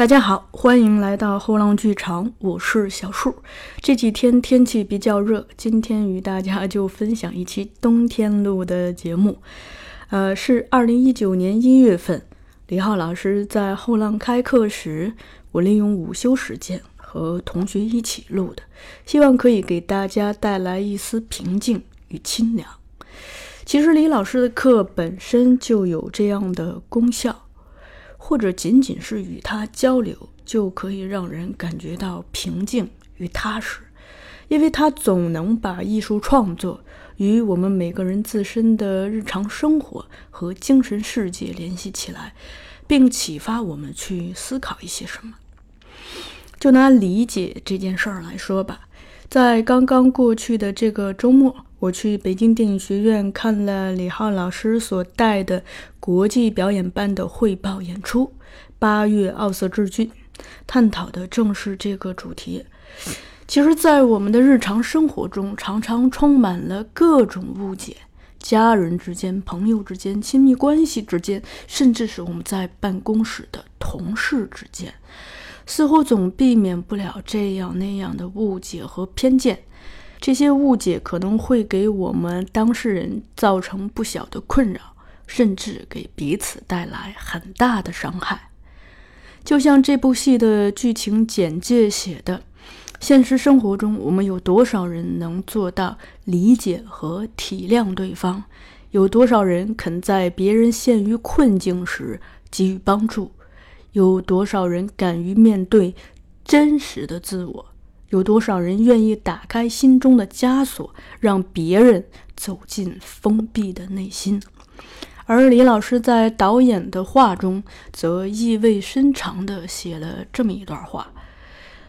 大家好，欢迎来到后浪剧场，我是小树。这几天天气比较热，今天与大家就分享一期冬天录的节目。呃，是二零一九年一月份，李浩老师在后浪开课时，我利用午休时间和同学一起录的，希望可以给大家带来一丝平静与清凉。其实李老师的课本身就有这样的功效。或者仅仅是与他交流，就可以让人感觉到平静与踏实，因为他总能把艺术创作与我们每个人自身的日常生活和精神世界联系起来，并启发我们去思考一些什么。就拿理解这件事儿来说吧，在刚刚过去的这个周末，我去北京电影学院看了李浩老师所带的国际表演班的汇报演出《八月奥色治菌》，探讨的正是这个主题。其实，在我们的日常生活中，常常充满了各种误解，家人之间、朋友之间、亲密关系之间，甚至是我们在办公室的同事之间，似乎总避免不了这样那样的误解和偏见。这些误解可能会给我们当事人造成不小的困扰，甚至给彼此带来很大的伤害。就像这部戏的剧情简介写的，现实生活中我们有多少人能做到理解和体谅对方？有多少人肯在别人陷于困境时给予帮助？有多少人敢于面对真实的自我？有多少人愿意打开心中的枷锁，让别人走进封闭的内心？而李老师在导演的话中，则意味深长地写了这么一段话：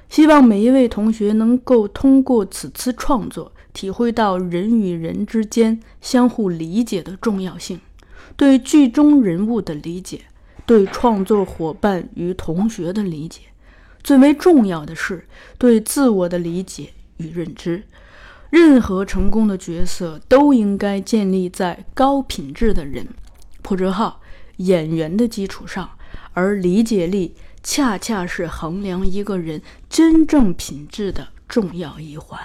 希望每一位同学能够通过此次创作，体会到人与人之间相互理解的重要性，对剧中人物的理解，对创作伙伴与同学的理解。最为重要的是对自我的理解与认知。任何成功的角色都应该建立在高品质的人（破折号演员）的基础上，而理解力恰恰是衡量一个人真正品质的重要一环。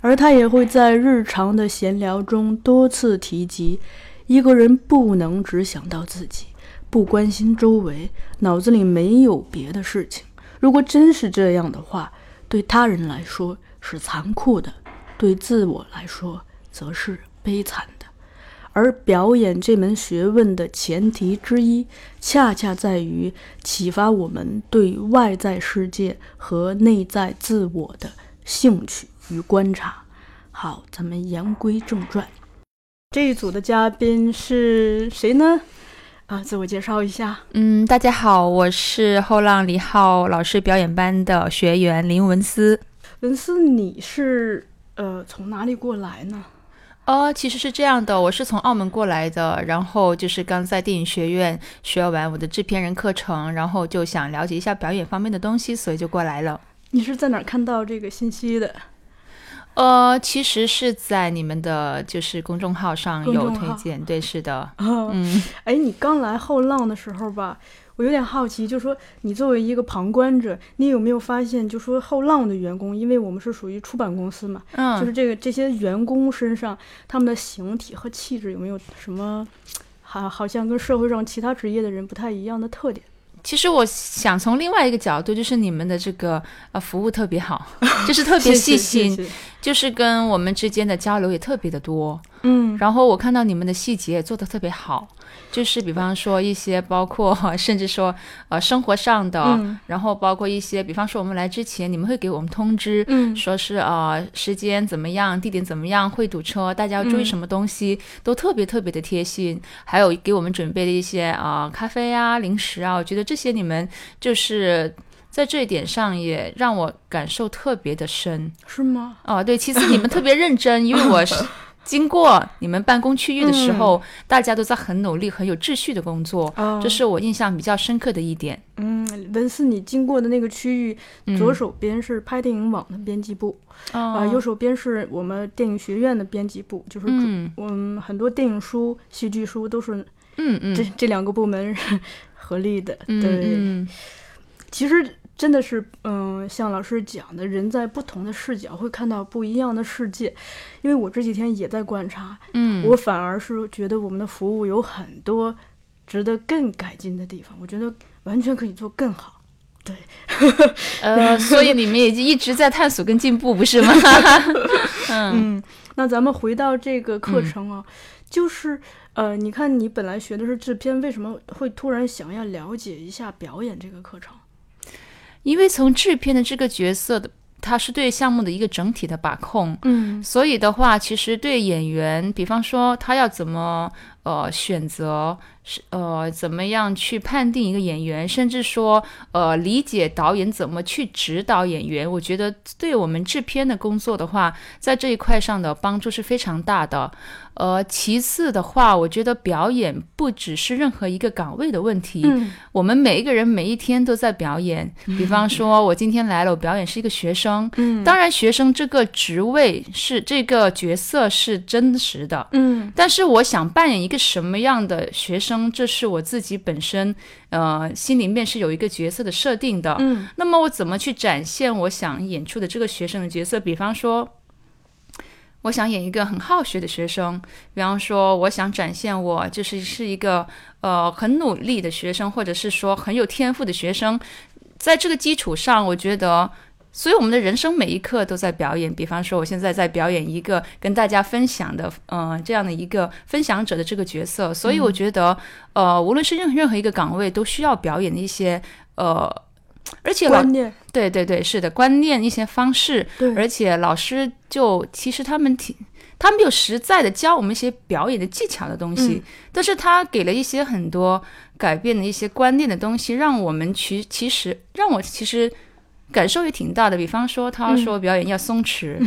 而他也会在日常的闲聊中多次提及，一个人不能只想到自己，不关心周围，脑子里没有别的事情。如果真是这样的话，对他人来说是残酷的，对自我来说则是悲惨的。而表演这门学问的前提之一，恰恰在于启发我们对外在世界和内在自我的兴趣与观察。好，咱们言归正传，这一组的嘉宾是谁呢？啊，自我介绍一下。嗯，大家好，我是后浪李浩老师表演班的学员林文思。文思，你是呃从哪里过来呢？呃，其实是这样的，我是从澳门过来的，然后就是刚在电影学院学完我的制片人课程，然后就想了解一下表演方面的东西，所以就过来了。你是在哪儿看到这个信息的？呃，其实是在你们的就是公众号上有推荐，对，是的，啊，嗯，哎，你刚来后浪的时候吧，我有点好奇，就说你作为一个旁观者，你有没有发现，就说后浪的员工，因为我们是属于出版公司嘛，嗯，就是这个这些员工身上他们的形体和气质有没有什么，好好像跟社会上其他职业的人不太一样的特点？其实我想从另外一个角度，就是你们的这个呃服务特别好，就是特别细心，就是跟我们之间的交流也特别的多。嗯，然后我看到你们的细节也做的特别好，就是比方说一些包括 甚至说呃生活上的，嗯然后包括一些比方说我们来之前，你们会给我们通知，嗯说是呃时间怎么样，地点怎么样，会堵车，大家要注意嗯什么东西，都特别特别的贴心。还有给我们准备的一些啊、呃咖啡啊、零食啊，我觉得这些你们就是在这一点上也让我感受特别的深。是吗？哦，对，其次你们特别认真，因为我是经过你们办公区域的时候，大家都在很努力、很有秩序的工作，哦。这是我印象比较深刻的一点。嗯，文思，你经过的那个区域，嗯。左手边是拍电影网的编辑部，啊、哦，右手边是我们电影学院的编辑部，就是主嗯嗯，很多电影书、戏剧书都是嗯嗯。这、这两个部门合力的。嗯对，嗯。其实真的是，嗯，像老师讲的，人在不同的视角会看到不一样的世界。因为我这几天也在观察，嗯，我反而是觉得我们的服务有很多值得更改进的地方，我觉得完全可以做更好。对 呃，所以你们也一直在探索跟进步，不是吗？嗯嗯，那咱们回到这个课程啊，就是呃，你看你本来学的是制片，为什么会突然想要了解一下表演这个课程？因为从制片的这个角色的，他是对项目的一个整体的把控，嗯。所以的话，其实对演员，比方说他要怎么呃选择，是呃怎么样去判定一个演员，甚至说呃理解导演怎么去指导演员，我觉得对我们制片的工作的话，在这一块上的帮助是非常大的。呃，其次的话，我觉得表演不只是任何一个岗位的问题，嗯我们每一个人每一天都在表演。比方说，我今天来了，我表演是一个学生。嗯当然，学生这个职位是这个角色是真实的，嗯但是我想扮演一个什么样的学生，这是我自己本身呃心里面是有一个角色的设定的。嗯那么我怎么去展现我想演出的这个学生的角色？比方说，我想演一个很好学的学生，比方说，我想展现我就是是一个呃很努力的学生，或者是说很有天赋的学生。在这个基础上，我觉得。所以我们的人生每一刻都在表演。比方说，我现在在表演一个跟大家分享的，呃，这样的一个分享者的这个角色。所以我觉得，呃，无论是任任何一个岗位，都需要表演的一些，呃，而且老观念对对对，是的，观念一些方式，对，而且老师就其实他们挺，他们有实在的教我们一些表演的技巧的东西，嗯但是他给了一些很多改变的一些观念的东西，让我们其其实让我其实感受也挺大的。比方说，他说表演要松弛，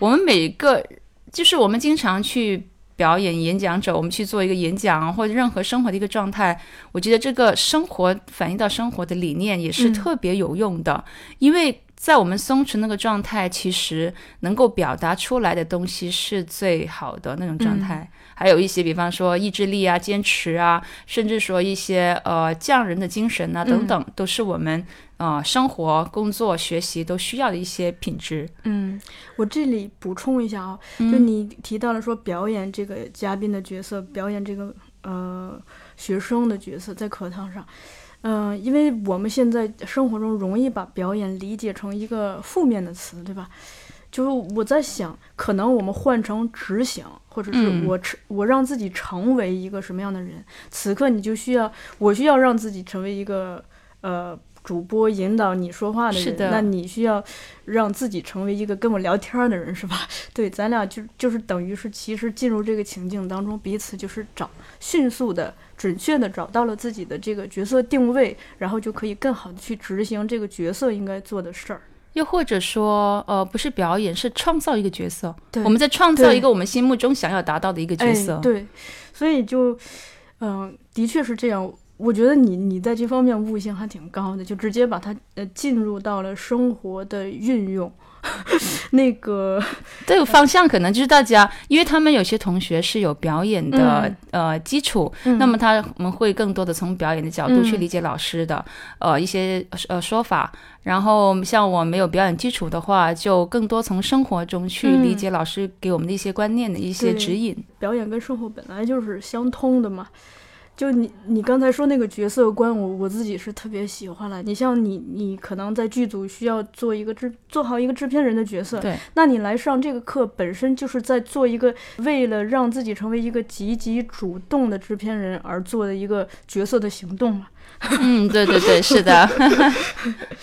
我们每个就是我们经常去。表演演讲者，我们去做一个演讲或者任何生活的一个状态，我觉得这个生活反映到生活的理念也是嗯特别有用的，因为在我们松弛那个状态，其实能够表达出来的东西是最好的那种状态。还有一些，比方说意志力啊、坚持啊，甚至说一些呃匠人的精神啊等等，都是我们呃生活、工作、学习都需要的一些品质。嗯，我这里补充一下啊，嗯就你提到了说表演这个嘉宾的角色，表演这个呃学生的角色在课堂上，嗯、因为我们现在生活中容易把表演理解成一个负面的词，对吧？就是我在想，可能我们换成执行，或者是嗯我成、我让自己成为一个什么样的人，此刻你就需要，我需要让自己成为一个呃主播，引导你说话的人，是的那你需要让自己成为一个跟我聊天儿的人，是吧？对，咱俩就就是等于是，其实进入这个情境当中，彼此就是找迅速的、准确的找到了自己的这个角色定位，然后就可以更好的去执行这个角色应该做的事儿。又或者说，呃，不是表演，是创造一个角色。对我们在创造一个我们心目中想要达到的一个角色。哎。对，所以就，嗯、的确是这样。我觉得你你在这方面悟性还挺高的，就直接把它呃进入到了生活的运用。那个，这个方向可能就是大家，因为他们有些同学是有表演的、嗯呃基础，嗯那么他们会更多的从表演的角度去嗯理解老师的、呃一些呃说法。然后像我没有表演基础的话，就更多从生活中去嗯理解老师给我们的一些观念的一些指引。表演跟生活本来就是相通的嘛。就你你刚才说那个角色观，我我自己是特别喜欢了。你像你你可能在剧组需要做一个制做好一个制片人的角色，对，那你来上这个课本身就是在做一个为了让自己成为一个积极主动的制片人而做的一个角色的行动嘛。嗯，对对对，是的，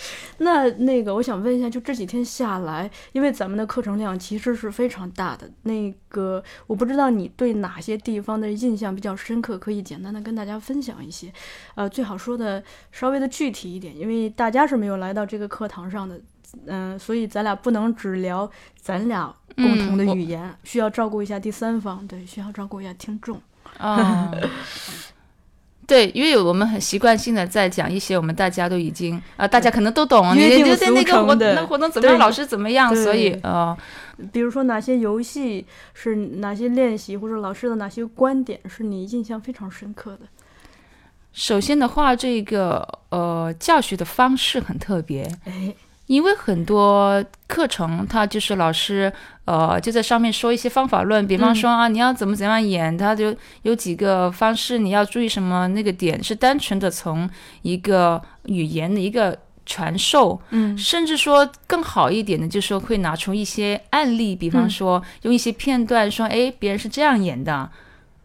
那那个，我想问一下，就这几天下来，因为咱们的课程量其实是非常大的，那个我不知道你对哪些地方的印象比较深刻，可以简单的跟大家分享一些，呃，最好说的稍微的具体一点，因为大家是没有来到这个课堂上的，嗯、所以咱俩不能只聊咱俩共同的语言，需要照顾一下第三方，对，需要照顾一下听众。嗯，对，因为我们很习惯性的在讲一些我们大家都已经啊、大家可能都懂，你约定对对那俗个活成的那活动怎么样，老师怎么样，所以呃，比如说哪些游戏是哪些练习，或者老师的哪些观点是你印象非常深刻的？首先的话，这个呃教学的方式很特别，哎，因为很多课程它就是老师呃就在上面说一些方法论，比方说啊你要怎么怎样演，它就有几个方式，你要注意什么那个点是单纯的从一个语言的一个传授，嗯甚至说更好一点的，就是说会拿出一些案例，比方嗯说用一些片段说，哎，别人是这样演的。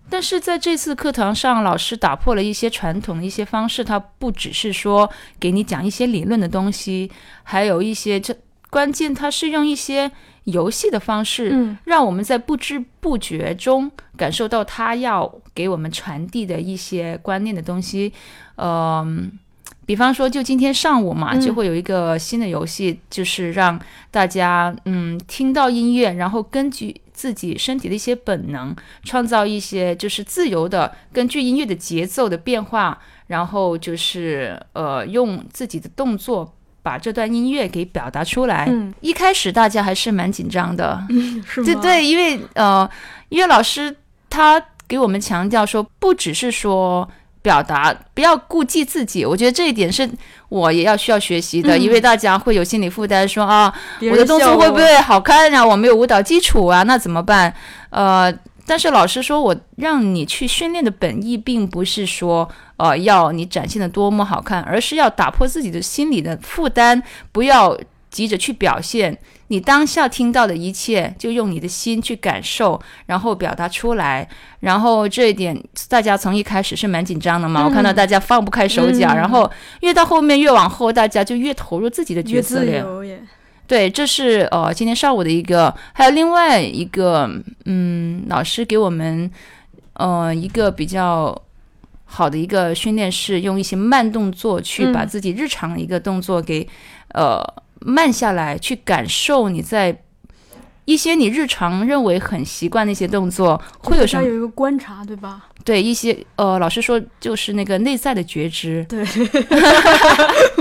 但是在这次课堂上，老师打破了一些传统的一些方式，他不只是说给你讲一些理论的东西，还有一些这关键，他是用一些游戏的方式，嗯让我们在不知不觉中感受到他要给我们传递的一些观念的东西。嗯、比方说，就今天上午嘛，嗯就会有一个新的游戏，就是让大家嗯听到音乐，然后根据自己身体的一些本能，创造一些就是自由的根据音乐的节奏的变化，然后就是呃用自己的动作把这段音乐给表达出来。嗯，一开始大家还是蛮紧张的，是吗？对对，因为呃，音乐老师他给我们强调说，不只是说表达，不要顾忌自己。我觉得这一点是我也要需要学习的，嗯因为大家会有心理负担，说啊，我的动作会不会好看呀、我没有舞蹈基础啊，那怎么办？呃。但是老师说，我让你去训练的本意，并不是说，呃，要你展现的多么好看，而是要打破自己的心理的负担，不要急着去表现，你当下听到的一切，就用你的心去感受，然后表达出来。然后这一点，大家从一开始是蛮紧张的嘛，我看到大家放不开手脚，嗯然后越到后面越往后，大家就越投入自己的角色里。对，这是呃今天上午的一个，还有另外一个，嗯，老师给我们呃一个比较好的一个训练是用一些慢动作去嗯把自己日常的一个动作给、呃慢下来，去感受你在一些你日常认为很习惯的一些动作会有什么？有一个观察，对吧？对一些呃老师说就是那个内在的觉知，对，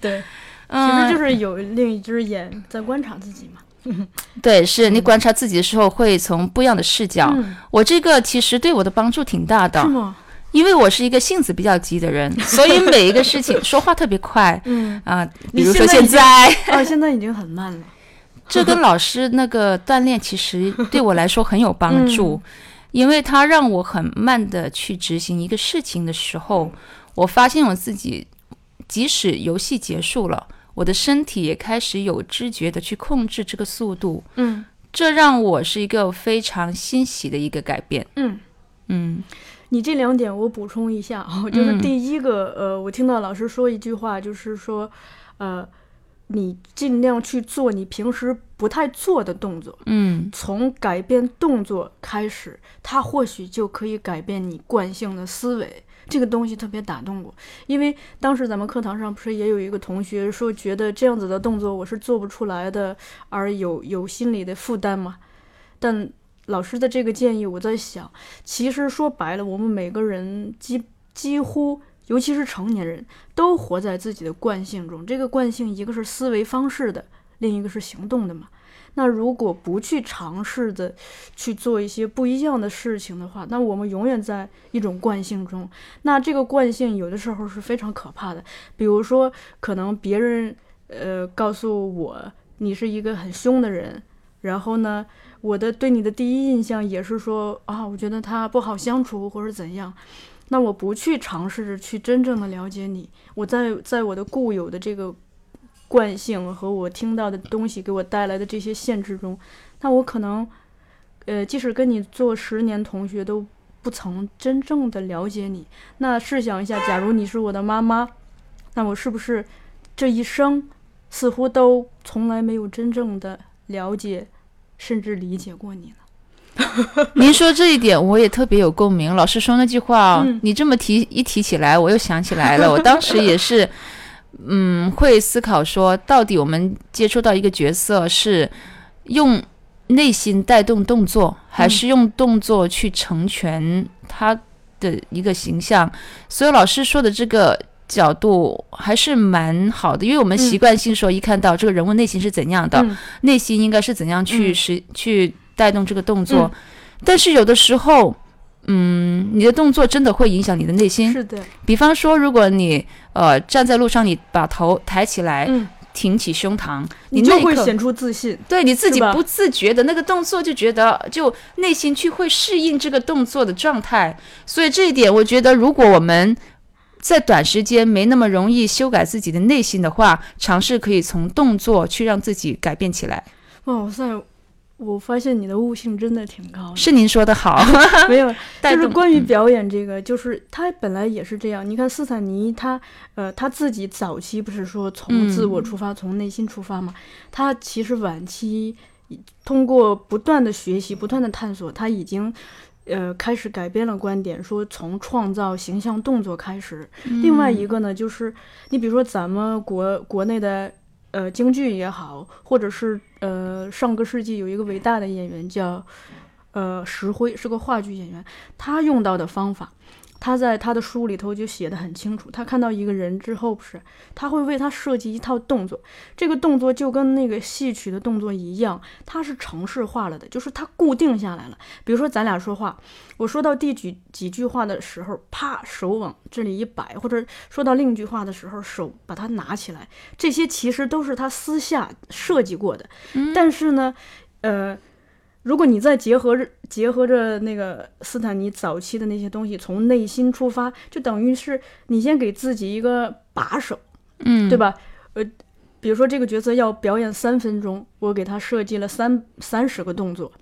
对，其嗯，实就是有另一只眼在观察自己嘛。对，是你观察自己的时候会从不一样的视角。嗯，我这个其实对我的帮助挺大的是，吗？因为我是一个性子比较急的人，所以每一个事情 说话特别快嗯，啊、你比如说现现在已经在，啊，现在已经很慢了。这跟老师那个锻炼其实对我来说很有帮助，嗯因为他让我很慢的去执行一个事情的时候，我发现我自己，即使游戏结束了，我的身体也开始有知觉的去控制这个速度，嗯这让我是一个非常欣喜的一个改变。嗯。嗯你这两点我补充一下啊，就是嗯第一个，呃，我听到老师说一句话，就是说，呃，你尽量去做你平时不太做的动作，嗯从改变动作开始，它或许就可以改变你惯性的思维。这个东西特别打动我，因为当时咱们课堂上不是也有一个同学说，觉得这样子的动作我是做不出来的，而有有心理的负担嘛。但老师的这个建议，我在想，其实说白了，我们每个人几几乎，尤其是成年人，都活在自己的惯性中。这个惯性，一个是思维方式的，另一个是行动的嘛。那如果不去尝试的去做一些不一样的事情的话，那我们永远在一种惯性中。那这个惯性有的时候是非常可怕的。比如说，可能别人呃告诉我你是一个很凶的人，然后呢，我的对你的第一印象也是说啊，我觉得他不好相处或者怎样。那我不去尝试着去真正的了解你，我在在我的固有的这个惯性和我听到的东西给我带来的这些限制中，那我可能，呃，即使跟你做十年同学，都不曾真正的了解你。那试想一下，假如你是我的妈妈，那我是不是这一生似乎都从来没有真正的了解，甚至理解过你了。您说这一点，我也特别有共鸣。老师说那句话，嗯你这么提一提起来，我又想起来了。我当时也是，嗯，会思考说，到底我们接触到一个角色是用内心带动动作，还是用动作去成全他的一个形象？所以老师说的这个。角度还是蛮好的，因为我们嗯习惯性说，一看到这个人物内心是怎样的，嗯内心应该是怎样去嗯实、去带动这个动作，嗯但是有的时候，嗯，你的动作真的会影响你的内心。是的，比方说，如果你呃站在路上，你把头抬起来，嗯，挺起胸膛，你就会显出自信。对你自己不自觉的那个动作，就觉得就内心去会适应这个动作的状态。所以这一点，我觉得如果我们在短时间没那么容易修改自己的内心的话，尝试可以从动作去让自己改变起来。哇塞，我发现你的悟性真的挺高的。是您说的好，没有，就是关于表演这个，就是他本来也是这样。你看斯坦尼他，呃，他自己早期不是说从自我嗯出发，从内心出发嘛？他其实晚期通过不断的学习、不断的探索，他已经。呃，开始改变了观点，说从创造形象动作开始。另外一个呢，就是你比如说咱们国国内的呃京剧也好，或者是呃上个世纪有一个伟大的演员叫呃石辉，是个话剧演员，他用到的方法，他在他的书里头就写的很清楚。他看到一个人之后，不是他会为他设计一套动作，这个动作就跟那个戏曲的动作一样，它是程式化了的，就是它固定下来了。比如说咱俩说话，我说到第几几句话的时候，啪手往这里一摆，或者说到另一句话的时候，手把它拿起来，这些其实都是他私下设计过的。但是呢，呃。如果你再结合着结合着那个斯坦尼早期的那些东西，从内心出发，就等于是你先给自己一个把手，嗯，对？吧？呃，比如说这个角色要表演三分钟，我给他设计了三三十个动作，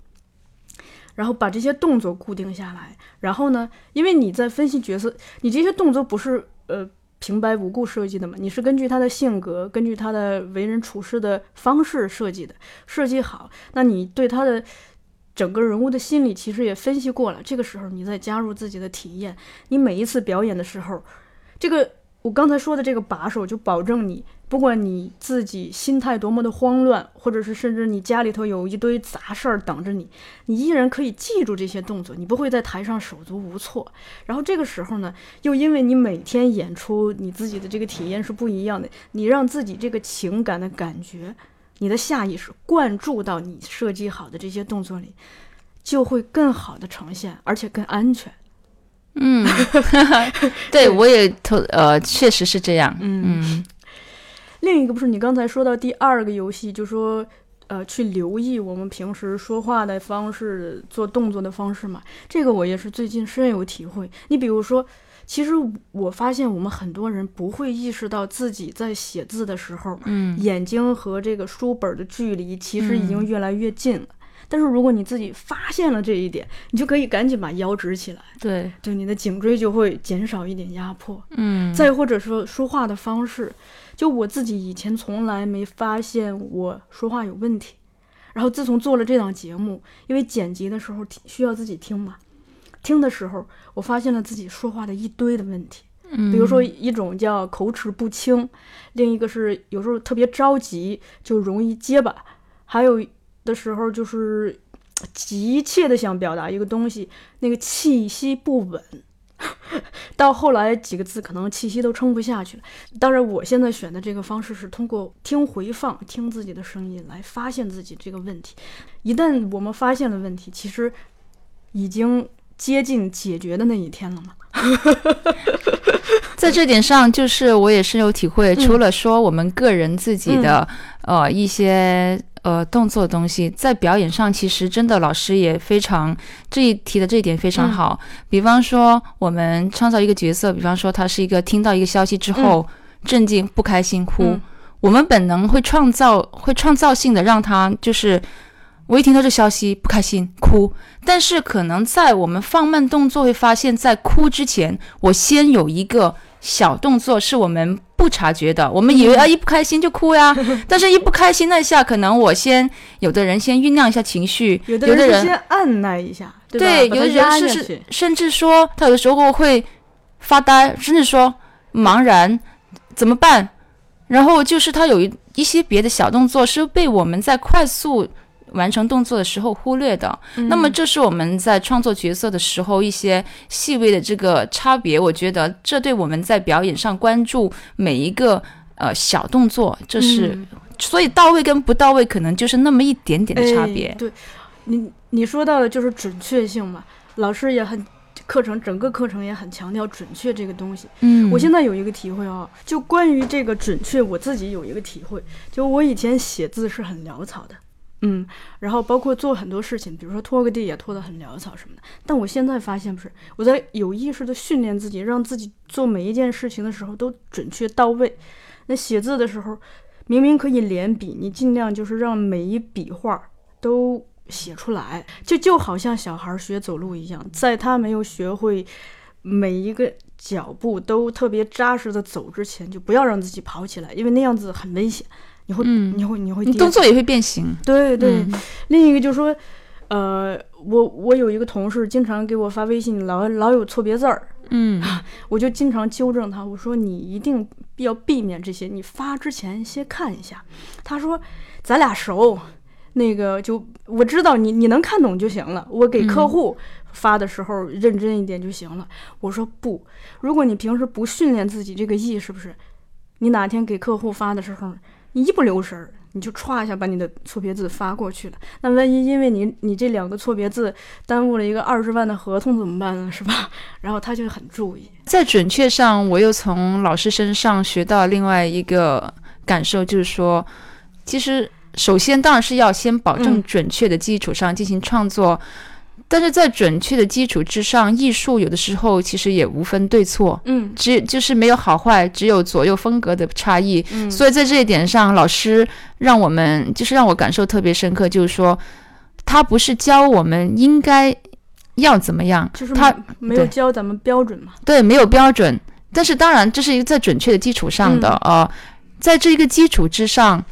然后把这些动作固定下来。然后呢，因为你在分析角色，你这些动作不是呃平白无故设计的嘛，你是根据他的性格，根据他的为人处事的方式设计的。设计好，那你对他的整个人物的心理其实也分析过了。这个时候你再加入自己的体验，你每一次表演的时候，这个我刚才说的这个把手就保证你，不管你自己心态多么的慌乱，或者是甚至你家里头有一堆杂事儿等着你，你依然可以记住这些动作，你不会在台上手足无措。然后这个时候呢，又因为你每天演出，你自己的这个体验是不一样的，你让自己这个情感的感觉，你的下意识灌注到你设计好的这些动作里，就会更好的呈现，而且更安全。嗯，对我也特呃，确实是这样。嗯嗯另一个不是你刚才说到第二个游戏，就说呃去留意我们平时说话的方式、做动作的方式嘛。这个我也是最近深有体会。你比如说，其实我发现我们很多人不会意识到自己在写字的时候，嗯。眼睛和这个书本的距离其实已嗯。经越来越近了。但是如果你自己发现了这一点，你就可以赶紧把腰直起来，对，对你的颈椎就会减少一点压迫。嗯，再或者说说话的方式，就我自己以前从来没发现我说话有问题，然后自从做了这档节目，因为剪辑的时候听需要自己听嘛，听的时候我发现了自己说话的一堆的问题，嗯比如说一种叫口齿不清，另一个是有时候特别着急就容易结巴，还有的时候就是急切的想表达一个东西，那个气息不稳。到后来几个字可能气息都撑不下去了。当然，我现在选的这个方式是通过听回放、听自己的声音来发现自己这个问题。一旦我们发现了问题，其实已经接近解决的那一天了吗。在这点上，就是我也深有体会。嗯除了说我们个人自己的、呃一些呃动作的东西，在表演上，其实真的老师也非常这一提的这一点非常好。比方说，我们创造一个角色，比方说他是一个听到一个消息之后、震惊、不开心、哭，嗯我们本能会创造会创造性的让他就是。我一听到这消息不开心哭，但是可能在我们放慢动作会发现，在哭之前，我先有一个小动作是我们不不察觉的，我们以为啊一不开心就哭呀，但是一不开心那一下，可能我先有的人先酝酿一下情绪，有的人先按耐一下，对？对，有的人是是甚至说他有的时候会发呆，甚至说茫然，怎么办？然后就是他有一一些别的小动作是被我们在快速完成动作的时候忽略的。那么这是我们在创作角色的时候一些细微的这个差别。我觉得这对我们在表演上关注每一个呃小动作，这是、嗯所以到位跟不到位可能就是那么一点点的差别。哎、对，你你说到的就是准确性嘛，老师也很。课程整个课程也很强调准确这个东西。嗯，我现在有一个体会啊，就关于这个准确，我自己有一个体会，就我以前写字是很潦草的，嗯，然后包括做很多事情，比如说拖个地也拖得很潦草什么的。但我现在发现不是，我在有意识的训练自己，让自己做每一件事情的时候都准确到位。那写字的时候，明明可以连笔，你尽量就是让每一笔画都写出来，就就好像小孩学走路一样，在他没有学会每一个脚步都特别扎实的走之前，就不要让自己跑起来，因为那样子很危险，你会，嗯你会，你会你动作也会变形。对对，嗯另一个就是说，呃，我我有一个同事经常给我发微信，老老有错别字儿，嗯我就经常纠正他，我说你一定要避免这些，你发之前先看一下。他说咱俩熟，那个就我知道你你能看懂就行了，我给客户发的时候认真一点就行了。我说不，如果你平时不训练自己这个意，是不是？你哪天给客户发的时候，你一不留神儿，你就歘一下把你的错别字发过去了。那万一因为你你这两个错别字耽误了一个二十万的合同怎么办呢？是吧？然后他就很注意。在准确上，我又从老师身上学到另外一个感受，就是说，其实首先当然是要先保证嗯准确的基础上进行创作，但是在准确的基础之上，艺术有的时候其实也无分对错。嗯只就是没有好坏，只有左右风格的差异。嗯，所以在这一点上，老师让我们就是让我感受特别深刻，就是说，他不是教我们应该要怎么样，就是他没有教咱们标准嘛。对没有标准。但是当然，这是一个在准确的基础上的，嗯呃，在这一个基础之上。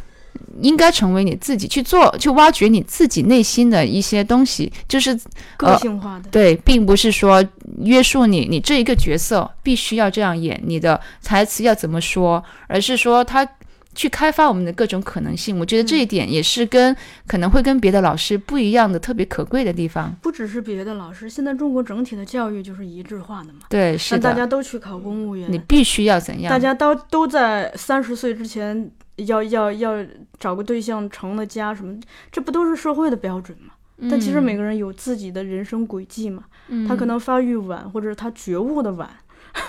应该成为你自己去做，去挖掘你自己内心的一些东西，就是个性化的，对，并不是说约束你，你这一个角色必须要这样演，你的台词要怎么说，而是说他去开发我们的各种可能性。我觉得这一点也是跟可能会跟别的老师不一样的特别可贵的地方。不只是别的老师，现在中国整体的教育就是一致化的嘛。对，是的大家，都去考公务员，你必须要怎样？大家都都在三十岁之前要要要找个对象成了家什么，这不都是社会的标准吗？但其实每个人有自己的人生轨迹嘛，嗯他可能发育晚，或者他觉悟的晚，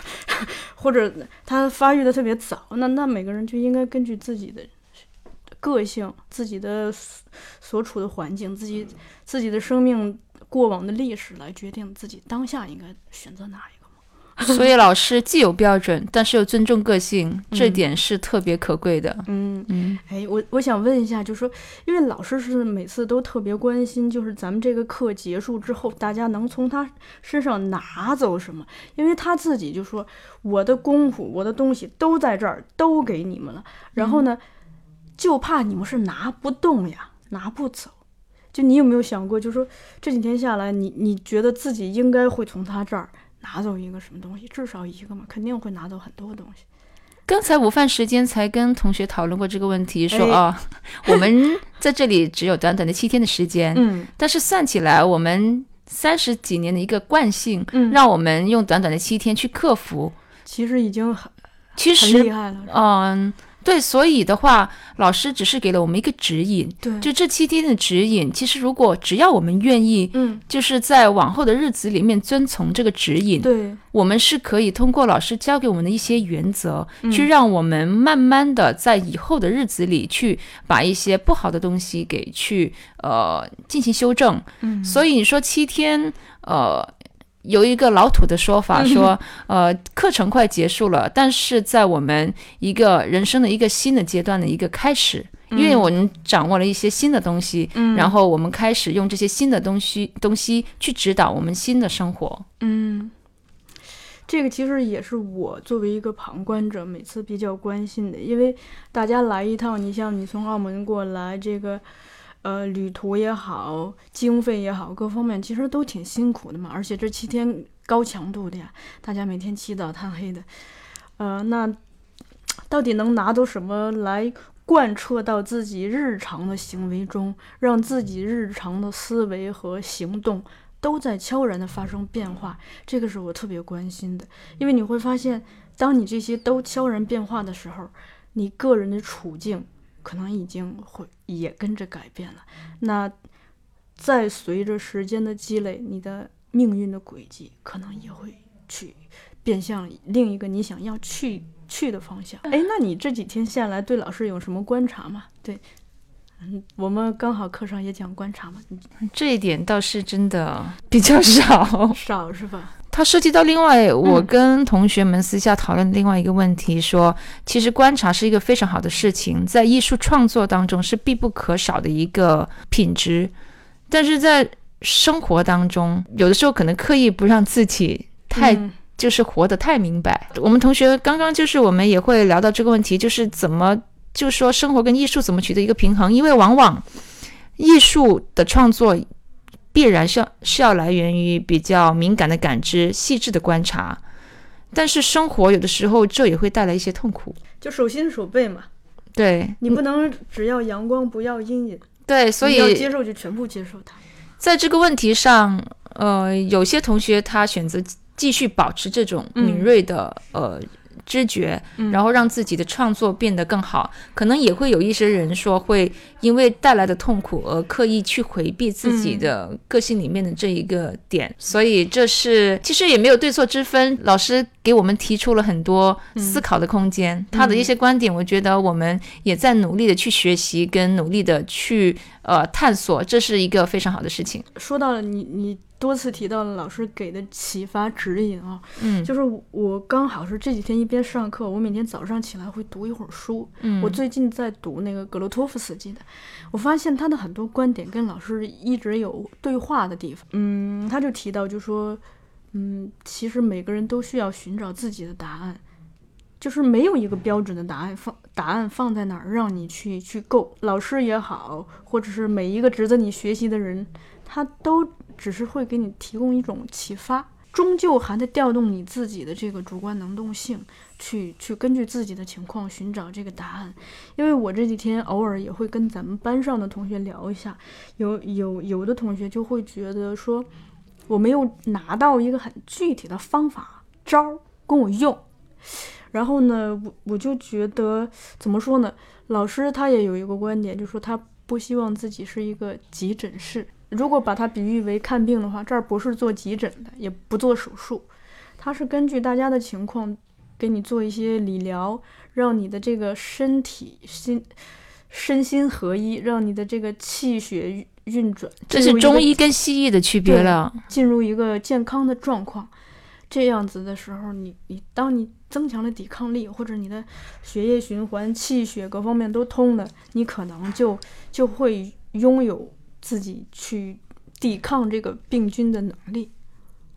或者他发育的特别早，那那每个人就应该根据自己的个性、自己的所所处的环境、自己自己的生命过往的历史来决定自己当下应该选择哪一个。所以老师既有标准，但是又尊重个性，这嗯点是特别可贵的。嗯，嗯哎，我我想问一下，就说，因为老师是每次都特别关心，就是咱们这个课结束之后，大家能从他身上拿走什么？因为他自己就说，我的功夫，我的东西都在这儿，都给你们了。然后呢，就怕你们是拿不动呀，拿不走。就你有没有想过，就是说这几天下来，你你觉得自己应该会从他这儿拿走一个什么东西？至少一个嘛，肯定会拿走很多东西。刚才午饭时间才跟同学讨论过这个问题，说哎啊，我们在这里只有短短的七天的时间，嗯但是算起来，我们三十几年的一个惯性，嗯，让我们用短短的七天去克服。其实已经很其很厉实，害了。嗯，对，所以的话，老师只是给了我们一个指引，对，就这七天的指引。其实，如果只要我们愿意，嗯，就是在往后的日子里面遵从这个指引，对，我们是可以通过老师教给我们的一些原则，嗯。去让我们慢慢的在以后的日子里去把一些不好的东西给去呃进行修正。嗯，所以你说七天，呃，有一个老土的说法说，呃，课程快结束了，但是在我们一个人生的一个新的阶段的一个开始，因为我们掌握了一些新的东西，嗯，然后我们开始用这些新的东西东西去指导我们新的生活。嗯，这个其实也是我作为一个旁观者每次比较关心的，因为大家来一趟，你像你从澳门过来，这个呃旅途也好，经费也好，各方面其实都挺辛苦的嘛。而且这七天高强度的呀，大家每天起早贪黑的，呃，那到底能拿到什么来贯彻到自己日常的行为中，让自己日常的思维和行动？都在悄然的发生变化，这个是我特别关心的，因为你会发现，当你这些都悄然变化的时候，你个人的处境可能已经会也跟着改变了。那再随着时间的积累，你的命运的轨迹可能也会去变向另一个你想要去去的方向。哎，那你这几天下来对老师有什么观察吗？对。嗯，我们刚好课上也讲观察嘛，这一点倒是真的比较少，少是吧？它涉及到另外，我跟同学们私下讨论另外一个问题，说其实观察是一个非常好的事情，在艺术创作当中是必不可少的一个品质，但是在生活当中，有的时候可能刻意不让自己太就是活得太明白。我们同学刚刚就是我们也会聊到这个问题，就是怎么。就是说，生活跟艺术怎么取得一个平衡？因为往往艺术的创作必然是要是要来源于比较敏感的感知、细致的观察，但是生活有的时候这也会带来一些痛苦，就手心手背嘛。对你不能只要阳光不要阴影。对，所以要接受就全部接受它。在这个问题上，呃，有些同学他选择继续保持这种敏锐的呃。知觉，然后让自己的创作变得更好。可能也会有一些人说，会因为带来的痛苦而刻意去回避自己的个性里面的这一个点。所以这是其实也没有对错之分。老师给我们提出了很多思考的空间，他的一些观点，我觉得我们也在努力的去学习，跟努力的去呃探索，这是一个非常好的事情。说到了你你。多次提到了老师给的启发指引啊，嗯，就是我刚好是这几天一边上课，我每天早上起来会读一会儿书，嗯，我最近在读那个格罗托夫斯基的，我发现他的很多观点跟老师一直有对话的地方，嗯，他就提到就说，嗯，其实每个人都需要寻找自己的答案，就是没有一个标准的答案放答案放在哪儿让你去去够，老师也好，或者是每一个值得你学习的人，他都。只是会给你提供一种启发，终究还得调动你自己的这个主观能动性，去去根据自己的情况寻找这个答案。因为我这几天偶尔也会跟咱们班上的同学聊一下，有有有的同学就会觉得说，我没有拿到一个很具体的方法招跟我用，然后呢，我我就觉得怎么说呢？老师他也有一个观点，就说他不希望自己是一个急诊室。如果把它比喻为看病的话，这儿不是做急诊的，也不做手术，它是根据大家的情况给你做一些理疗，让你的这个身体心身心合一，让你的这个气血运转。这是中医跟西医的区别了。进入一个健康的状况，这样子的时候，你你当你增强了抵抗力，或者你的血液循环、气血各方面都通了，你可能就就会拥有。自己去抵抗这个病菌的能力，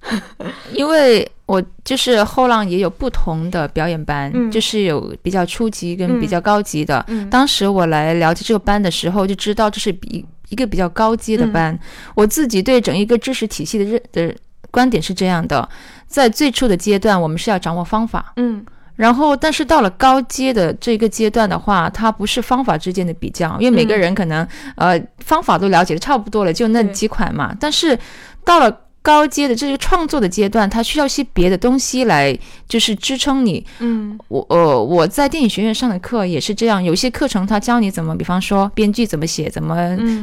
因为我就是后浪也有不同的表演班，就是有比较初级跟比较高级的。当时我来了解这个班的时候，就知道这是比一个比较高阶的班。我自己对整一个知识体系的认的观点是这样的：在最初的阶段，我们是要掌握方法，嗯。然后，但是到了高阶的这个阶段的话，它不是方法之间的比较，因为每个人可能呃方法都了解的差不多了，就那几款嘛。但是到了高阶的这个创作的阶段，它需要一些别的东西来就是支撑你。嗯，我呃我在电影学院上的课也是这样，有些课程他教你怎么，比方说编剧怎么写，怎么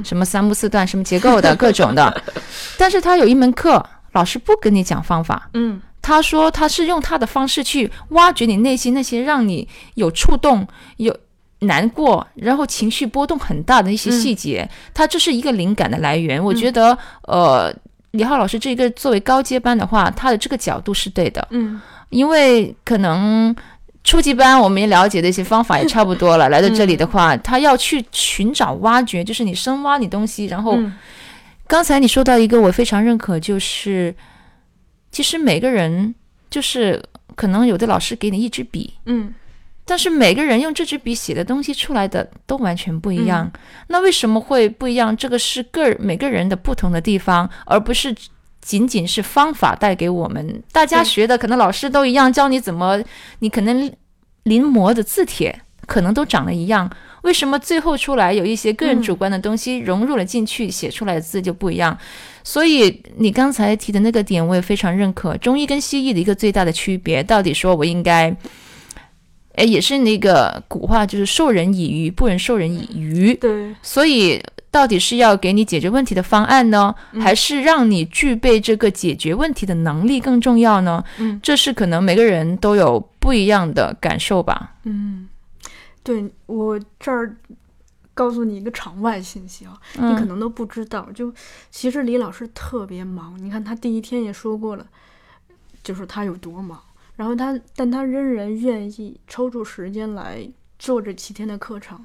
什么三幕四段什么结构的各种的，但是他有一门课老师不跟你讲方法。嗯。他说他是用他的方式去挖掘你内心那些让你有触动、有难过，然后情绪波动很大的一些细节。他这是一个灵感的来源。我觉得，呃，李浩老师这个作为高阶班的话，他的这个角度是对的。嗯，因为可能初级班我们也了解的一些方法也差不多了，来到这里的话，他要去寻找、挖掘，就是你深挖你东西。然后，刚才你说到一个我非常认可，就是。其实每个人就是可能有的老师给你一支笔，嗯但是每个人用这支笔写的东西出来的都完全不一样。那为什么会不一样？这个是个每个人的不同的地方，而不是仅仅是方法带给我们。大家学的可能老师都一样，教你怎么，你可能临摹的字帖可能都长得一样。为什么最后出来有一些个人嗯主观的东西融入了进去，写出来的字就不一样？所以你刚才提的那个点，我也非常认可。中医跟西医的一个最大的区别，到底说我应该，哎，也是那个古话，就是授人以鱼，不能授人以渔。对，所以到底是要给你解决问题的方案呢，嗯还是让你具备这个解决问题的能力更重要呢？嗯这是可能每个人都有不一样的感受吧。嗯，对我这儿告诉你一个场外信息啊，你可嗯能都不知道，就其实李老师特别忙，你看他第一天也说过了，就是他有多忙，然后他但他仍然愿意抽出时间来做这七天的课程。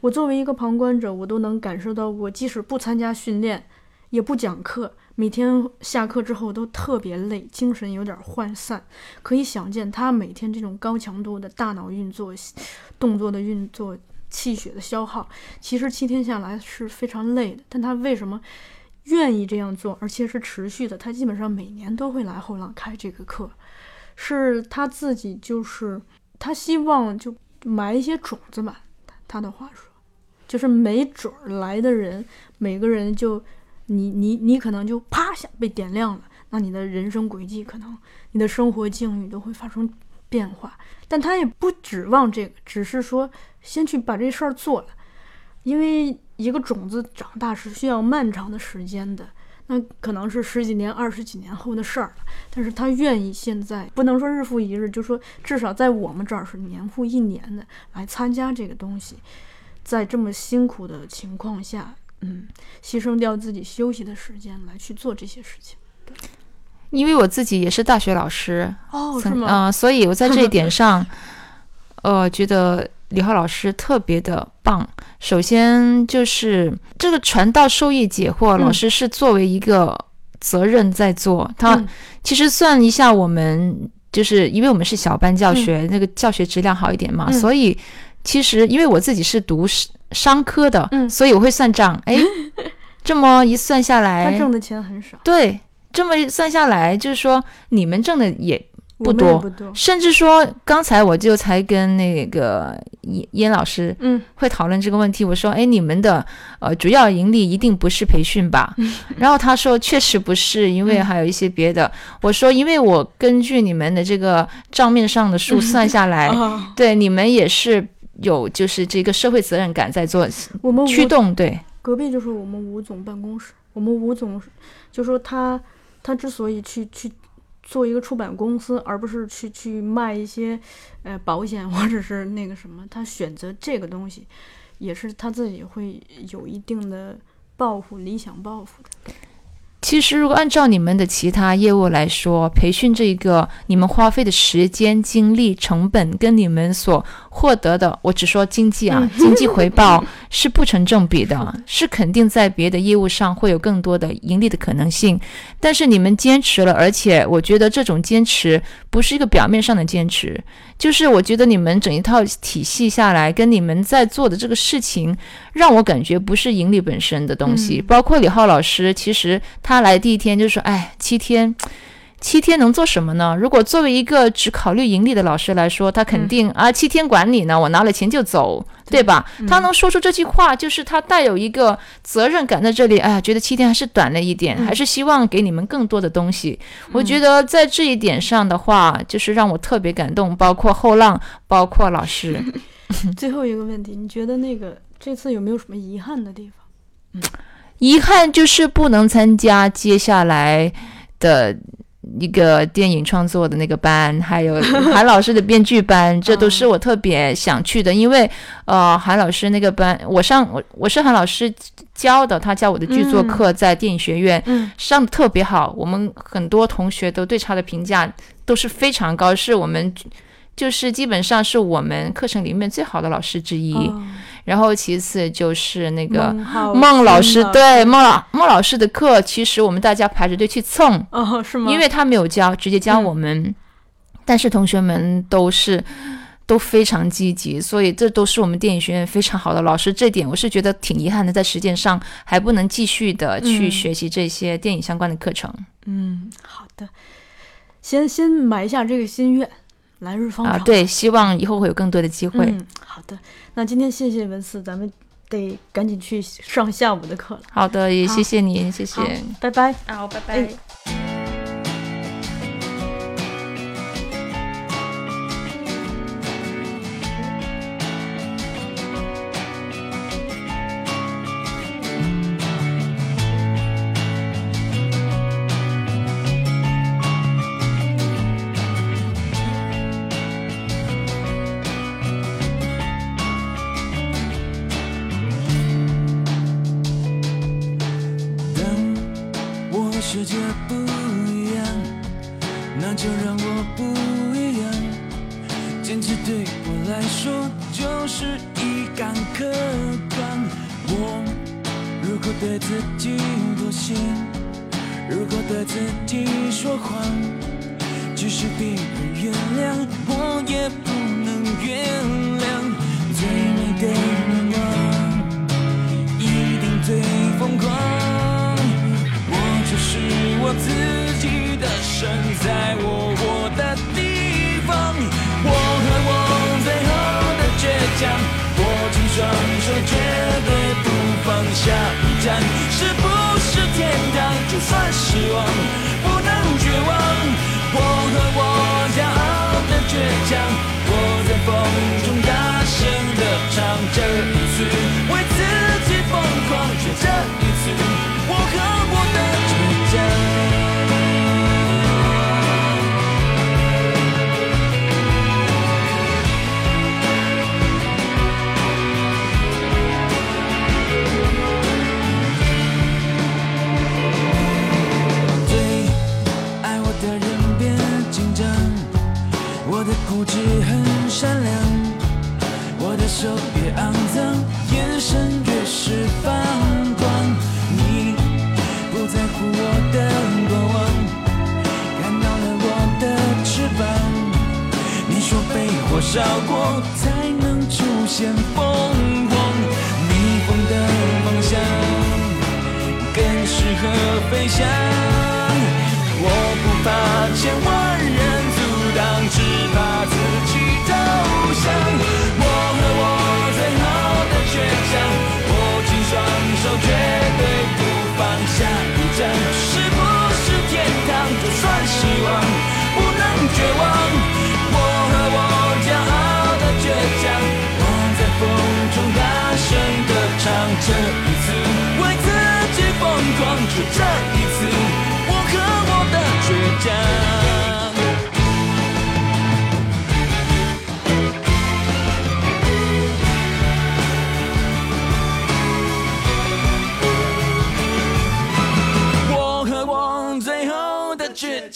我作为一个旁观者，我都能感受到，我即使不参加训练，也不讲课，每天下课之后都特别累，精神有点涣散。可以想见，他每天这种高强度的大脑运作、动作的运作、气血的消耗，其实七天下来是非常累的。但他为什么愿意这样做，而且是持续的？他基本上每年都会来后浪开这个课，是他自己就是他希望就埋一些种子吧。他的话说，就是没准儿来的人，每个人就你你你可能就啪下被点亮了，那你的人生轨迹可能你的生活境遇都会发生变化。但他也不指望这个，只是说先去把这事儿做了，因为一个种子长大是需要漫长的时间的。那可能是十几年、二十几年后的事儿了，但是他愿意现在不能说日复一日，就说至少在我们这儿是年复一年的来参加这个东西，在这么辛苦的情况下，嗯，牺牲掉自己休息的时间来去做这些事情。因为我自己也是大学老师，哦，是曾吗？啊、所以我在这一点 上，呃，觉得李浩老师特别的棒。首先就是这个传道授业解惑，嗯老师是作为一个责任在做。他嗯其实算一下，我们就是因为我们是小班教学，那个教学质量好一点嘛，嗯所以其实因为我自己是读商商科的，嗯所以我会算账。哎，这么一算下来他来，挣的钱很少，对，这么算下来，就是说你们挣的也不多不多。甚至说，刚才我就才跟那个燕燕老师嗯会讨论这个问题。我说：“哎，你们的呃主要盈利一定不是培训吧？” 然后他说：“确实不是，因为嗯还有一些别的。我说：“因为我根据你们的这个账面上的数算下来，啊，对你们也是有就是这个社会责任感在做我们驱动，对，隔壁就是我们吴总办公室，我们吴总就说他他之所以去去做一个出版公司，而不是去去卖一些呃保险或者是那个什么，他选择这个东西，也是他自己会有一定的抱负、理想抱负的。其实，如果按照你们的其他业务来说，培训这一个你们花费的时间、精力、成本，跟你们所获得的，我只说经济啊，经济回报 是不成正比的，是肯定在别的业务上会有更多的盈利的可能性。但是你们坚持了，而且我觉得这种坚持不是一个表面上的坚持，就是我觉得你们整一套体系下来，跟你们在做的这个事情，让我感觉不是盈利本身的东西。嗯包括李浩老师，其实他来第一天就说：“哎，七天。”七天能做什么呢？如果作为一个只考虑盈利的老师来说，他肯定、啊，七天管你呢，我拿了钱就走，对吧？他能说出这句话，就是他带有一个责任感在这里。哎呀，觉得七天还是短了一点，嗯还是希望给你们更多的东西。我觉得在这一点上的话，就是让我特别感动，包括后浪，包括老师。最后一个问题，你觉得那个这次有没有什么遗憾的地方？遗憾就是不能参加接下来的一个电影创作的那个班，还有 韩老师的编剧班，这都是我特别想去的。因为呃，韩老师那个班，我上我我是韩老师教的，他教我的剧作课在电影学院、嗯上的特别好，我们很多同学都对他的评价都是非常高，是我们。就是基本上是我们课程里面最好的老师之一，哦然后其次就是那个孟老师，对孟老孟老师的课，其实我们大家排着队去蹭，哦，是吗？因为他没有教，直接教嗯我们。但是同学们都是都非常积极，所以这都是我们电影学院非常好的老师。这点我是觉得挺遗憾的，在实践上还不能继续的去嗯学习这些电影相关的课程、嗯，好的，先先埋下这个心愿，来日方长。啊。对，希望以后会有更多的机会。嗯，好的。那今天谢谢文思，咱们得赶紧去上下午的课了。好的，也谢谢您，谢谢好。，拜拜。好，拜哎世界不一样，那就让我不一样。坚持对我来说就是一杆客观。我如果对自己妥协，如果对自己说谎，即使别人原谅，我也不能原谅。最美的愿望。一定最疯狂。是我自己的神，在我活的地方。我和我最后的倔强，握紧双手，绝对不放下一站。是不是天堂？就算失望，不能绝望。我和我骄傲的倔强，我在风中大声的唱，这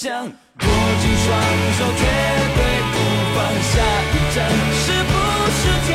握紧双手绝对不放下一站是不是天